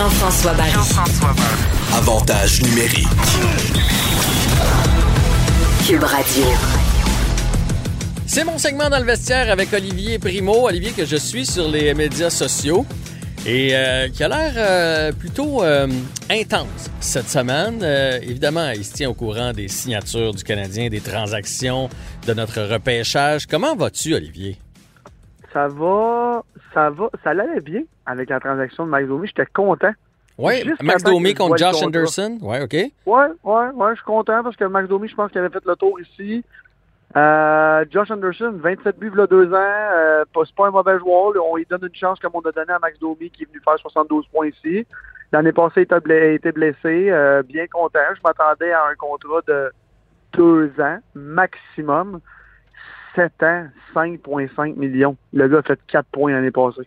Jean-François Barry. Avantage numérique. Cube Radio. C'est mon segment dans le vestiaire avec Olivier Primo. Olivier que je suis sur les médias sociaux et euh, qui a l'air euh, plutôt euh, intense cette semaine. Euh, évidemment, il se tient au courant des signatures du Canadien, des transactions, de notre repêchage. Comment vas-tu, Olivier? Ça va, ça va, ça allait bien avec la transaction de Max Domi. J'étais content. Oui, Max Domi contre Josh. Anderson. Oui, OK. Ouais, ouais, ouais, je suis content parce que Max Domi, je pense qu'il avait fait le tour ici. Euh, Josh Anderson, 27 buts, il deux ans. Euh, pas- c'est pas un mauvais joueur. On lui donne une chance comme on a donné à Max Domi qui est venu faire 72 points ici. L'année passée, il bla- été blessé. Euh, bien content. Je m'attendais à un contrat de deux ans maximum. 7 ans, 5,5 millions. Le gars a fait 4 points l'année passée.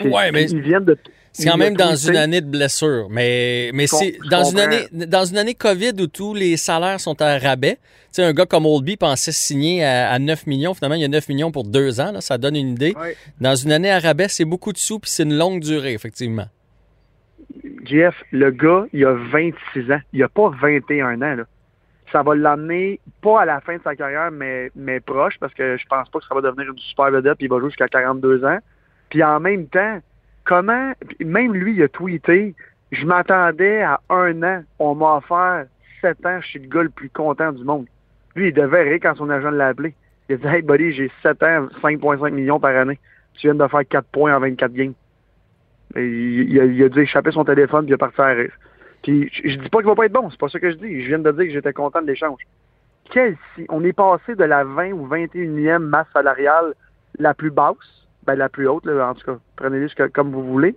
C'est- Ouais, mais Ils viennent de. C'est quand même dans une année de blessure, mais, mais c'est dans une, année, dans une année COVID où tous les salaires sont à rabais. Tu sais, un gars comme Oldby pensait signer à, à 9 millions. Finalement, il y a 9 millions pour deux ans. Là, ça donne une idée. Ouais. Dans une année à rabais, c'est beaucoup de sous puis c'est une longue durée, effectivement. Jeff, le gars, il a 26 ans. Il a pas 21 ans. Là. Ça va l'amener, pas à la fin de sa carrière, mais, mais proche, parce que je pense pas que ça va devenir une super vedette, puis il va jouer jusqu'à 42 ans. Puis en même temps, comment, même lui, il a tweeté, je m'attendais à un an, on m'a offert 7 ans, je suis le gars le plus content du monde. Lui, il devait rire quand son agent l'a appelé. Il a dit, hey buddy, j'ai 7 ans, 5,5 millions par année. Tu viens de faire 4 points en 24 games. Il a, il a dû échapper son téléphone puis il a parti à rire. Je, je dis pas qu'il va pas être bon, c'est pas ça que je dis. Je viens de dire que j'étais content de l'échange. Quel si on est passé de la 20 ou 21e masse salariale la plus basse, ben la plus haute, en tout cas, que- comme vous voulez,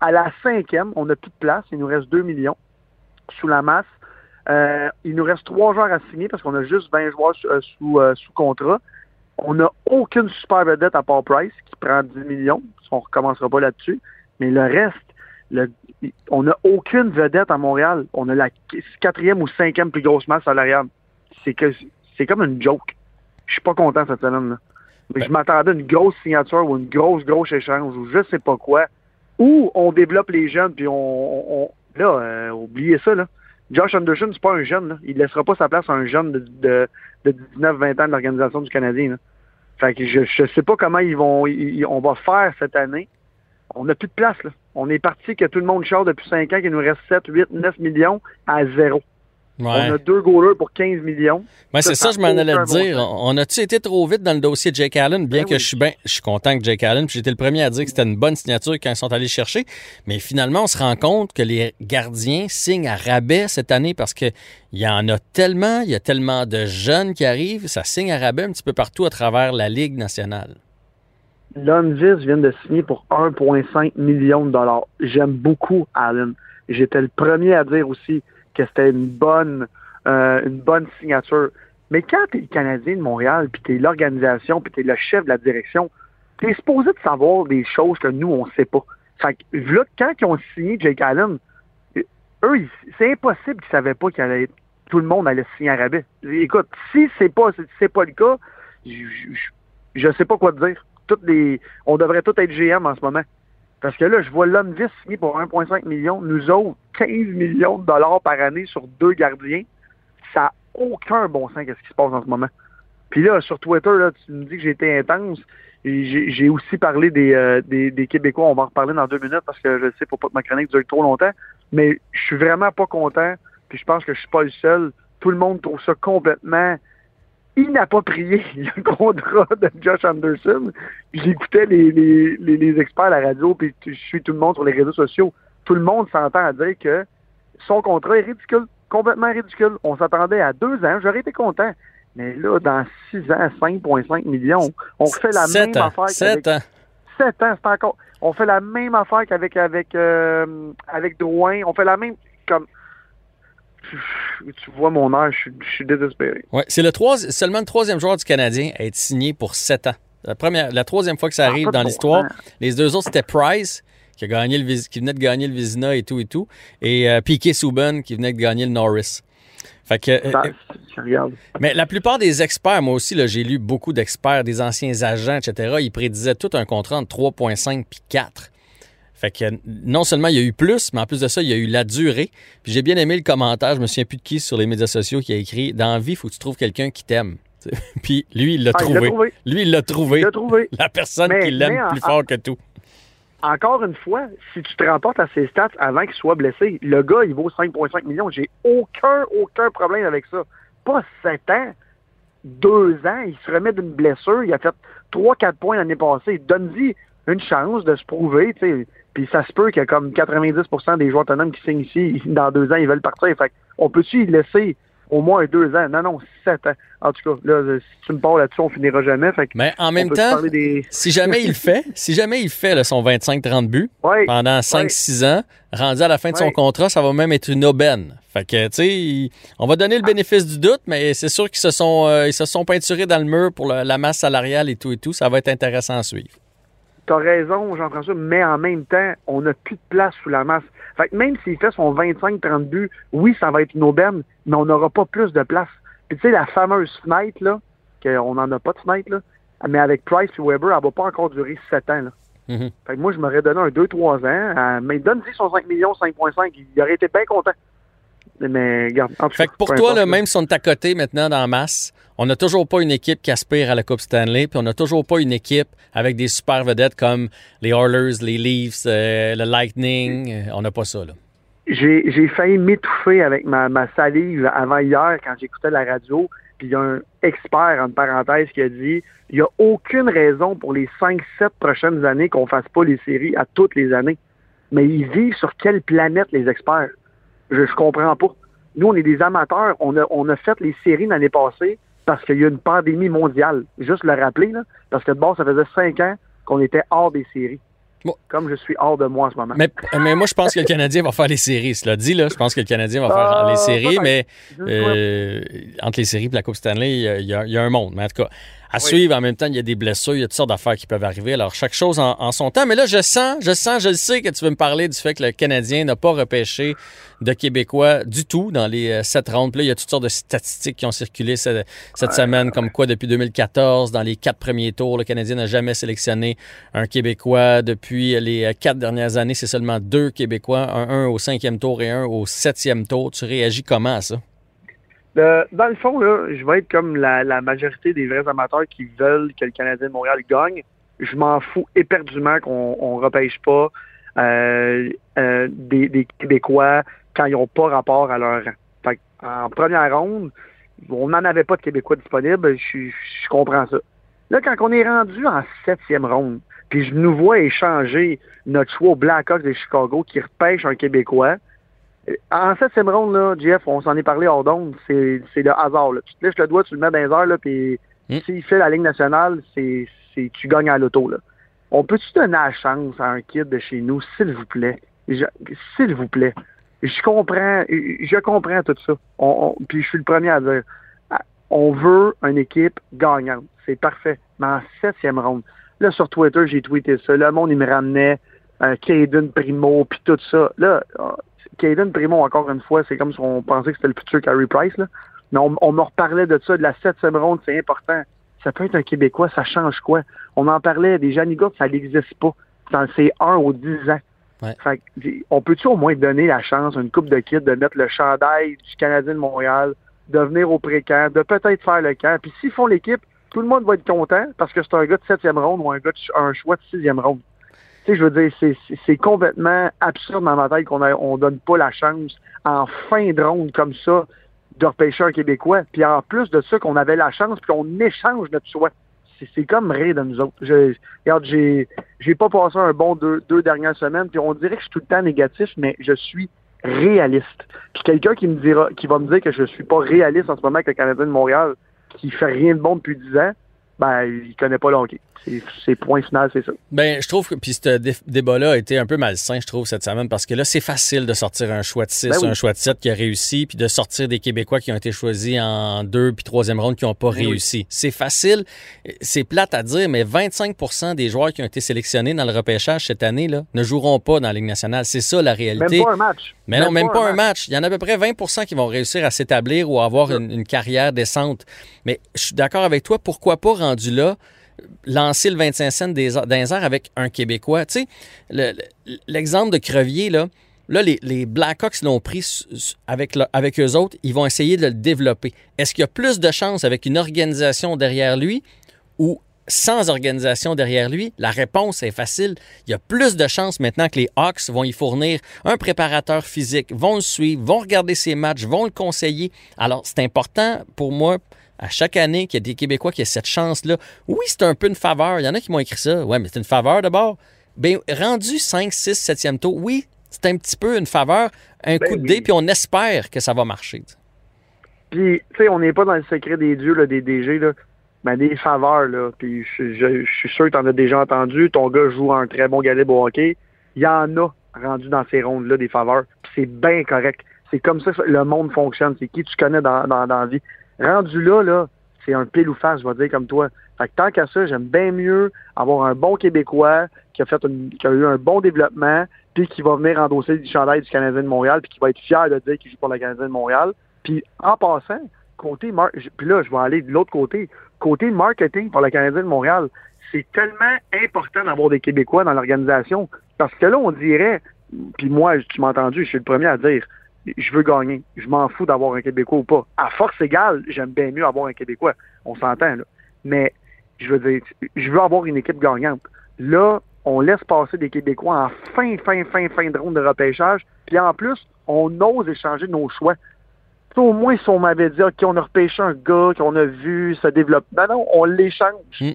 à la cinquième, on n'a plus de place, il nous reste 2 millions sous la masse. Euh, il nous reste trois joueurs à signer parce qu'on a juste 20 joueurs sous, euh, euh, sous contrat. On n'a aucune super vedette à part Price qui prend 10 millions. On recommencera pas là-dessus. Mais le reste, le- on n'a aucune vedette à Montréal. On a la quatrième ou cinquième plus grosse masse salariale. C'est que c'est comme une joke. Je suis pas content cette semaine. Là. Mais Ben- je m'attendais à une grosse signature ou une grosse, grosse échange ou je sais pas quoi. Ou on développe les jeunes puis on, là, euh, oubliez ça là. Josh Anderson, c'est pas un jeune. Là. Il laissera pas sa place à un jeune de, de, de 19-20 ans de l'organisation du Canadien. Là. Fait que je, je sais pas comment ils vont ils- on va faire cette année. On n'a plus de place, là. On est parti que tout le monde charge depuis 5 ans qu'il nous reste 7, 8, 9 millions à zéro. Ouais. On a deux goalers pour 15 millions. Ouais, c'est ça, je m'en allais te dire. On a-tu été trop vite dans le dossier de Jake Allen, bien Ben que oui. je suis bien, je suis content que Jake Allen, puis j'étais le premier à dire que c'était une bonne signature quand ils sont allés chercher. Mais finalement, on se rend compte que les gardiens signent à rabais cette année parce que il y en a tellement, il y a tellement de jeunes qui arrivent, ça signe à rabais un petit peu partout à travers la Ligue nationale. Lundqvist vient de signer pour 1,5 million de dollars. J'aime beaucoup Allen. J'étais le premier à dire aussi que c'était une bonne, euh, une bonne signature. Mais quand tu es le Canadien de Montréal, puis tu es l'organisation, puis tu es le chef de la direction, tu es supposé de savoir des choses que nous, on sait pas. Fait que, là, quand ils ont signé Jake Allen, eux, c'est impossible qu'ils savaient pas allait tout le monde allait signer à rabais. Écoute, si c'est pas pas le cas, je, je sais pas quoi te dire. On devrait tous être GM en ce moment. Parce que là, je vois Lundqvist signer pour 1,5 million. Nous autres, 15 millions de dollars par année sur deux gardiens. Ça n'a aucun bon sens qu'est-ce qui se passe en ce moment. Puis là, sur Twitter, tu me dis que j'ai été intense. J'ai aussi parlé des, euh, des, des Québécois. On va en reparler dans deux minutes parce que je sais, faut pas que ma chronique dure trop longtemps. Mais je suis vraiment pas content. Puis je pense que je suis pas le seul. Tout le monde trouve ça complètement inapproprié, le contrat de Josh Anderson. J'écoutais les, les, les, les experts à la radio, puis je suis tout le monde sur les réseaux sociaux. Tout le monde s'entend à dire que son contrat est ridicule, complètement ridicule. On s'attendait à deux ans, j'aurais été content. Mais là, dans six ans, 5,5 millions, on fait la Sept même ans. affaire Sept ans. sept ans, c'est encore. On fait la même affaire qu'avec avec euh, avec Drouin. On fait la même comme. Tu vois mon âge, je suis- je suis désespéré. Ouais, c'est le trois, seulement le troisième joueur du Canadien à être signé pour 7 ans. La, première, la troisième fois que ça Ah, arrive dans l'histoire. sens. Les deux autres, c'était Price, qui, a gagné le, qui venait de gagner le Vizina et tout et tout, et euh, Piquet Souben, qui venait de gagner le Norris. Fait que, euh, Ça, euh, mais la plupart des experts, moi aussi, j'ai lu beaucoup d'experts, des anciens agents, etc., ils prédisaient tout un contrat entre 3,5 puis 4. Fait que non seulement il y a eu plus, mais en plus de ça, il y a eu la durée. Puis j'ai bien aimé le commentaire, je me souviens plus de qui sur les médias sociaux qui a écrit Dans la vie, il faut que tu trouves quelqu'un qui t'aime. Puis lui, il l'a Ah, il l'a trouvé. trouvé. Lui, il l'a trouvé. Il l'a trouvé. La personne Mais- qui l'aime en- plus fort que tout. encore une fois, si tu te remportes à ses stats avant qu'il soit blessé, le gars, il vaut 5,5 millions. J'ai aucun, aucun problème avec ça. Pas 7 ans, 2 ans, il se remet d'une blessure, il a fait 3-4 points l'année passée. Donne-lui une chance de se prouver, tu sais. Puis ça se peut qu'il y a comme 90% des joueurs autonomes qui signent ici, dans deux ans, ils veulent partir. Fait que on peut-tu y laisser au moins deux ans? Non, non, 7 ans. En tout cas, là, si tu me parles là-dessus, on finira jamais. Fait que Mais en même temps, des... si jamais il le fait, si jamais il fait là, son 25-30 buts Ouais. pendant 5-6 ans, rendu à la fin de son contrat, ça va même être une aubaine. Fait que, tu sais, on va donner le bénéfice du doute, mais c'est sûr qu'ils se sont euh, ils se sont peinturés dans le mur pour la masse salariale et tout et tout. Ça va être intéressant à suivre. T'as raison, Jean-François, mais en même temps, on n'a plus de place sous la masse. Fait que même s'il fait son 25-30 buts, oui, ça va être une aubaine, mais on n'aura pas plus de place. Puis tu sais, la fameuse fenêtre, là, qu'on n'en a pas de fenêtre, là, mais avec Price et Weber, elle va pas encore durer 7 ans. Là. Mhm. Fait que moi, je m'aurais donné un 2-3 ans, euh, mais donne-lui son 5 millions, 5.5, il aurait été bien content. Mais regarde, en tout Fait que pour toi, là, même si on est à côté maintenant dans la masse, on n'a toujours pas une équipe qui aspire à la Coupe Stanley, puis on n'a toujours pas une équipe avec des super vedettes comme les Oilers, les Leafs, euh, le Lightning. Euh, On n'a pas ça, là. j'ai failli m'étouffer avec ma, ma salive avant hier quand j'écoutais la radio. Puis il y a un expert, en parenthèse, qui a dit il n'y a aucune raison pour les 5-7 prochaines années qu'on fasse pas les séries à toutes les années. Mais ils vivent sur quelle planète, les experts? Je, je comprends pas. Nous, on est des amateurs. On a, on a fait les séries l'année passée parce qu'il y a une pandémie mondiale. Juste le rappeler, là, parce que de base, ça faisait 5 ans qu'on était hors des séries. Bon. Comme je suis hors de moi en ce moment. Mais, mais moi, je pense que le Canadien va faire les séries. Cela dit, là, je pense que le Canadien va faire Ah, les séries, mais euh, entre les séries et la Coupe Stanley, il y y a un monde. Mais en tout cas, à Oui. suivre, en même temps, il y a des blessures, il y a toutes sortes d'affaires qui peuvent arriver. Alors, chaque chose en, en son temps. Mais là, je sens, je sens, je le sais que tu veux me parler du fait que le Canadien n'a pas repêché de Québécois du tout dans les euh, sept rondes. Puis là, il y a toutes sortes de statistiques qui ont circulé cette, cette semaine, comme quoi depuis 2014, dans les quatre premiers tours, le Canadien n'a jamais sélectionné un Québécois. Depuis les euh, quatre dernières années, c'est seulement deux Québécois, un, un au cinquième tour et un au septième tour. Tu réagis comment à ça? Euh, dans le fond, là, je vais être comme la, majorité des vrais amateurs qui veulent que le Canadien de Montréal gagne. Je m'en fous éperdument qu'on on repêche pas euh, euh, des, Québécois quand ils n'ont pas rapport à leur rang. En première ronde, on n'en avait pas de Québécois disponibles, je, je comprends ça. Là, quand on est rendu en septième ronde, puis je nous vois échanger notre choix au Blackhawks de Chicago qui repêche un Québécois, en septième ronde, là, Jeff, on s'en est parlé hors d'onde, c'est c'est le hasard. Là. Tu te lèches le doigt, tu le mets dans les airs, là, puis Mm. s'il fait la Ligue nationale, c'est c'est- tu gagnes à l'auto. Là. On peut-tu donner la chance à un kid de chez nous, s'il vous plaît? Je- S'il vous plaît. Je comprends, je comprends tout ça. On, on- puis je suis le premier à dire, on veut une équipe gagnante. C'est parfait. Mais en septième ronde, là, sur Twitter, j'ai tweeté ça. Le monde, il me ramenait euh, Caden Primo, puis tout ça. Là, euh, Caden Primo, encore une fois, c'est comme si on pensait que c'était le futur Carey Price. Là. Mais on, on me reparlait de ça, de la septième ronde, c'est important. Ça peut être un Québécois, ça change quoi? On en parlait, des Janigas, ça n'existe pas. Dans- C'est un ou dix ans. Ouais. Fait que, on peut-tu au moins donner la chance à une coupe de kids de mettre le chandail du Canadien de Montréal, de venir au pré-camp, de peut-être faire le camp? Puis s'ils font l'équipe, tout le monde va être content parce que c'est un gars de septième ronde ou un gars de un choix de sixième ronde. Tu sais, je veux dire, c'est- complètement absurde dans ma tête qu'on a- on donne pas la chance en fin de ronde comme ça de repêcher un Québécois. Puis en plus de ça, qu'on avait la chance, puis qu'on échange notre choix. C'est- C'est comme rire de nous autres. Je, regarde, j'ai j'ai pas passé un bon deux, deux dernières semaines, puis on dirait que je suis tout le temps négatif, mais je suis réaliste. Puis quelqu'un qui me dira, qui va me dire que je suis pas réaliste en ce moment avec le Canadien de Montréal, qui fait rien de bon depuis 10 ans, ben, il connaît pas le hockey. C'est- point final, c'est ça. Ben, je trouve que puis ce dé- débat-là a été un peu malsain, je trouve, cette semaine, parce que là, c'est facile de sortir un choix de 6 Ben oui. un choix de 7 qui a réussi, puis de sortir des Québécois qui ont été choisis en deux puis troisième ronde qui n'ont pas Ben oui. réussi. C'est facile, c'est plate à dire, mais 25% des joueurs qui ont été sélectionnés dans le repêchage cette année là, ne joueront pas dans la Ligue nationale. C'est ça la réalité. Même pas un match. Mais non, même pas un match. Il y en a à peu près 20% qui vont réussir à s'établir ou à avoir une, une carrière décente. Mais je suis d'accord avec toi, pourquoi pas rendu là? lancer le 25 cents des, airs avec un Québécois. Tu sais, le- le- l'exemple de Crevier, là, les, Blackhawks l'ont pris avec eux autres, ils vont essayer de le développer. Est-ce qu'il y a plus de chances avec une organisation derrière lui ou sans organisation derrière lui? La réponse est facile. Il y a plus de chances maintenant que les Hawks vont y fournir un préparateur physique, vont le suivre, vont regarder ses matchs, vont le conseiller. Alors, c'est important pour moi à chaque année qu'il y a des Québécois qui aient cette chance-là. Oui, c'est un peu une faveur. Il y en a qui m'ont écrit ça. Ouais, mais c'est une faveur d'abord. Bien, rendu 5, 6, 7e tour, oui, c'est un petit peu une faveur, un Ben coup de oui. dé, puis on espère que ça va marcher. Puis, tu sais, on n'est pas dans le secret des dieux, là, des DG, là. Mais des faveurs, là. Puis, je, je- je suis sûr que tu en as déjà entendu. Ton gars joue un très bon galet au hockey. Il y en a rendu dans ces rondes-là des faveurs. Puis c'est bien correct. C'est comme ça que le monde fonctionne. C'est qui tu connais dans, dans, dans la vie. Rendu là, là, c'est un pile ou face, je vais dire comme toi. Fait que tant qu'à ça, j'aime bien mieux avoir un bon Québécois qui a fait une- qui a eu un bon développement, puis qui va venir endosser du chandail du Canadien de Montréal, puis qui va être fier de dire qu'il joue pour le Canadien de Montréal. Puis en passant, côté mar- puis là, je vais aller de l'autre côté. Côté marketing pour le Canadien de Montréal, c'est tellement important d'avoir des Québécois dans l'organisation. Parce que là, on dirait, puis moi, tu m'as entendu, je suis le premier à dire, je veux gagner. Je m'en fous d'avoir un Québécois ou pas. À force égale, j'aime bien mieux avoir un Québécois. On s'entend, là. Mais, je veux dire, je veux avoir une équipe gagnante. Là, on laisse passer des Québécois en fin, fin, fin, fin de ronde de repêchage. Puis en plus, on ose échanger nos choix. Au moins, si on m'avait dit, OK, on a repêché un gars qu'on a vu se développer. Ben non, on l'échange. Mm.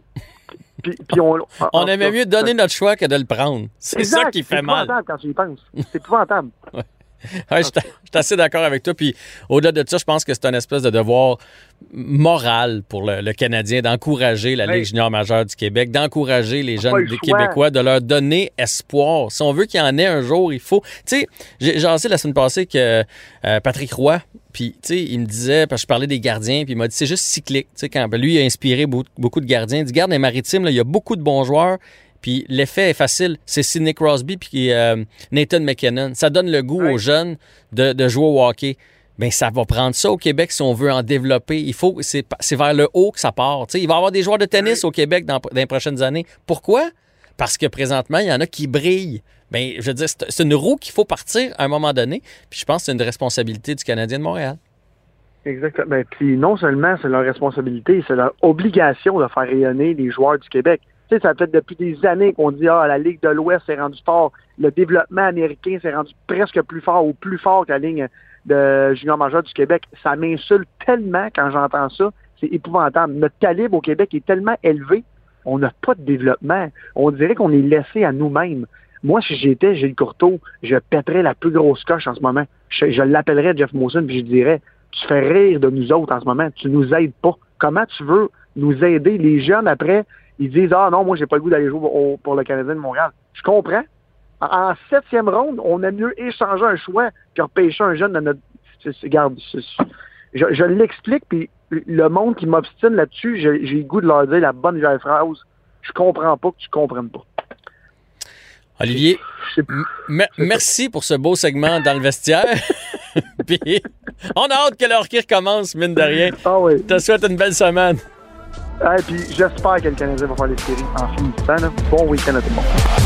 Puis, puis on, On aimait mieux donner notre choix que de le prendre. C'est ça qui fait mal. C'est épouvantable quand tu y penses. C'est épouvantable. Ouais, je suis je suis assez d'accord avec toi. Puis au-delà de ça, je pense que c'est un espèce de devoir moral pour le, le Canadien d'encourager la Oui. Ligue junior majeure du Québec, d'encourager les jeunes le des. Québécois, de leur donner espoir. Si on veut qu'il y en ait un jour, il faut. Tu sais, j'ai jasé la semaine passée que euh, Patrick Roy, puis tu sais, il me disait, parce que je parlais des gardiens, puis il m'a dit c'est juste cyclique. Tu sais, quand ben, lui, il a inspiré beaucoup, beaucoup de gardiens. Il dit, garde les maritimes, là, il y a beaucoup de bons joueurs. Puis l'effet est facile. C'est Sidney Crosby puis euh, Nathan McKinnon. Ça donne le goût aux jeunes de, de jouer au hockey. Bien, ça va prendre ça au Québec si on veut en développer. Il faut, c'est, vers le haut que ça part. Il va y avoir des joueurs de tennis au Québec dans, dans les prochaines années. Pourquoi? Parce que présentement, il y en a qui brillent. Bien, je veux dire, c'est, une roue qu'il faut partir à un moment donné. Puis je pense que c'est une responsabilité du Canadien de Montréal. Exactement. Puis non seulement c'est leur responsabilité, c'est leur obligation de faire rayonner les joueurs du Québec. Tu sais, ça fait depuis des années qu'on dit ah la Ligue de l'Ouest s'est rendue fort, le développement américain s'est rendu presque plus fort ou plus fort que la ligne de junior majeur du Québec. Ça m'insulte tellement quand j'entends ça, c'est épouvantable. Notre calibre au Québec est tellement élevé, on n'a pas de développement. On dirait qu'on est laissé à nous-mêmes. Moi, si j'étais Gilles Courteau, je pèterais la plus grosse coche en ce moment. Je, l'appellerais Jeff Molson puis je dirais tu fais rire de nous autres en ce moment. Tu nous aides pas. Comment tu veux nous aider? Les jeunes, après, ils disent Ah non, moi, j'ai pas le goût d'aller jouer au- pour le Canadien de Montréal. Je comprends. En en septième ronde, on a mieux échanger un choix que repêcher un jeune de notre. Regarde, c'est- je, je l'explique, puis le monde qui m'obstine là-dessus, j'ai le goût de leur dire la bonne vieille phrase. Je comprends pas que tu comprennes pas. Olivier, merci pour ce beau segment dans le vestiaire. Puis, on a hâte que le hockey recommence, mine de rien. Ah oui. Je te souhaite une belle semaine. Ah, puis j'espère que le Canadien va faire les séries en finissant. Bon week-end à tout le monde.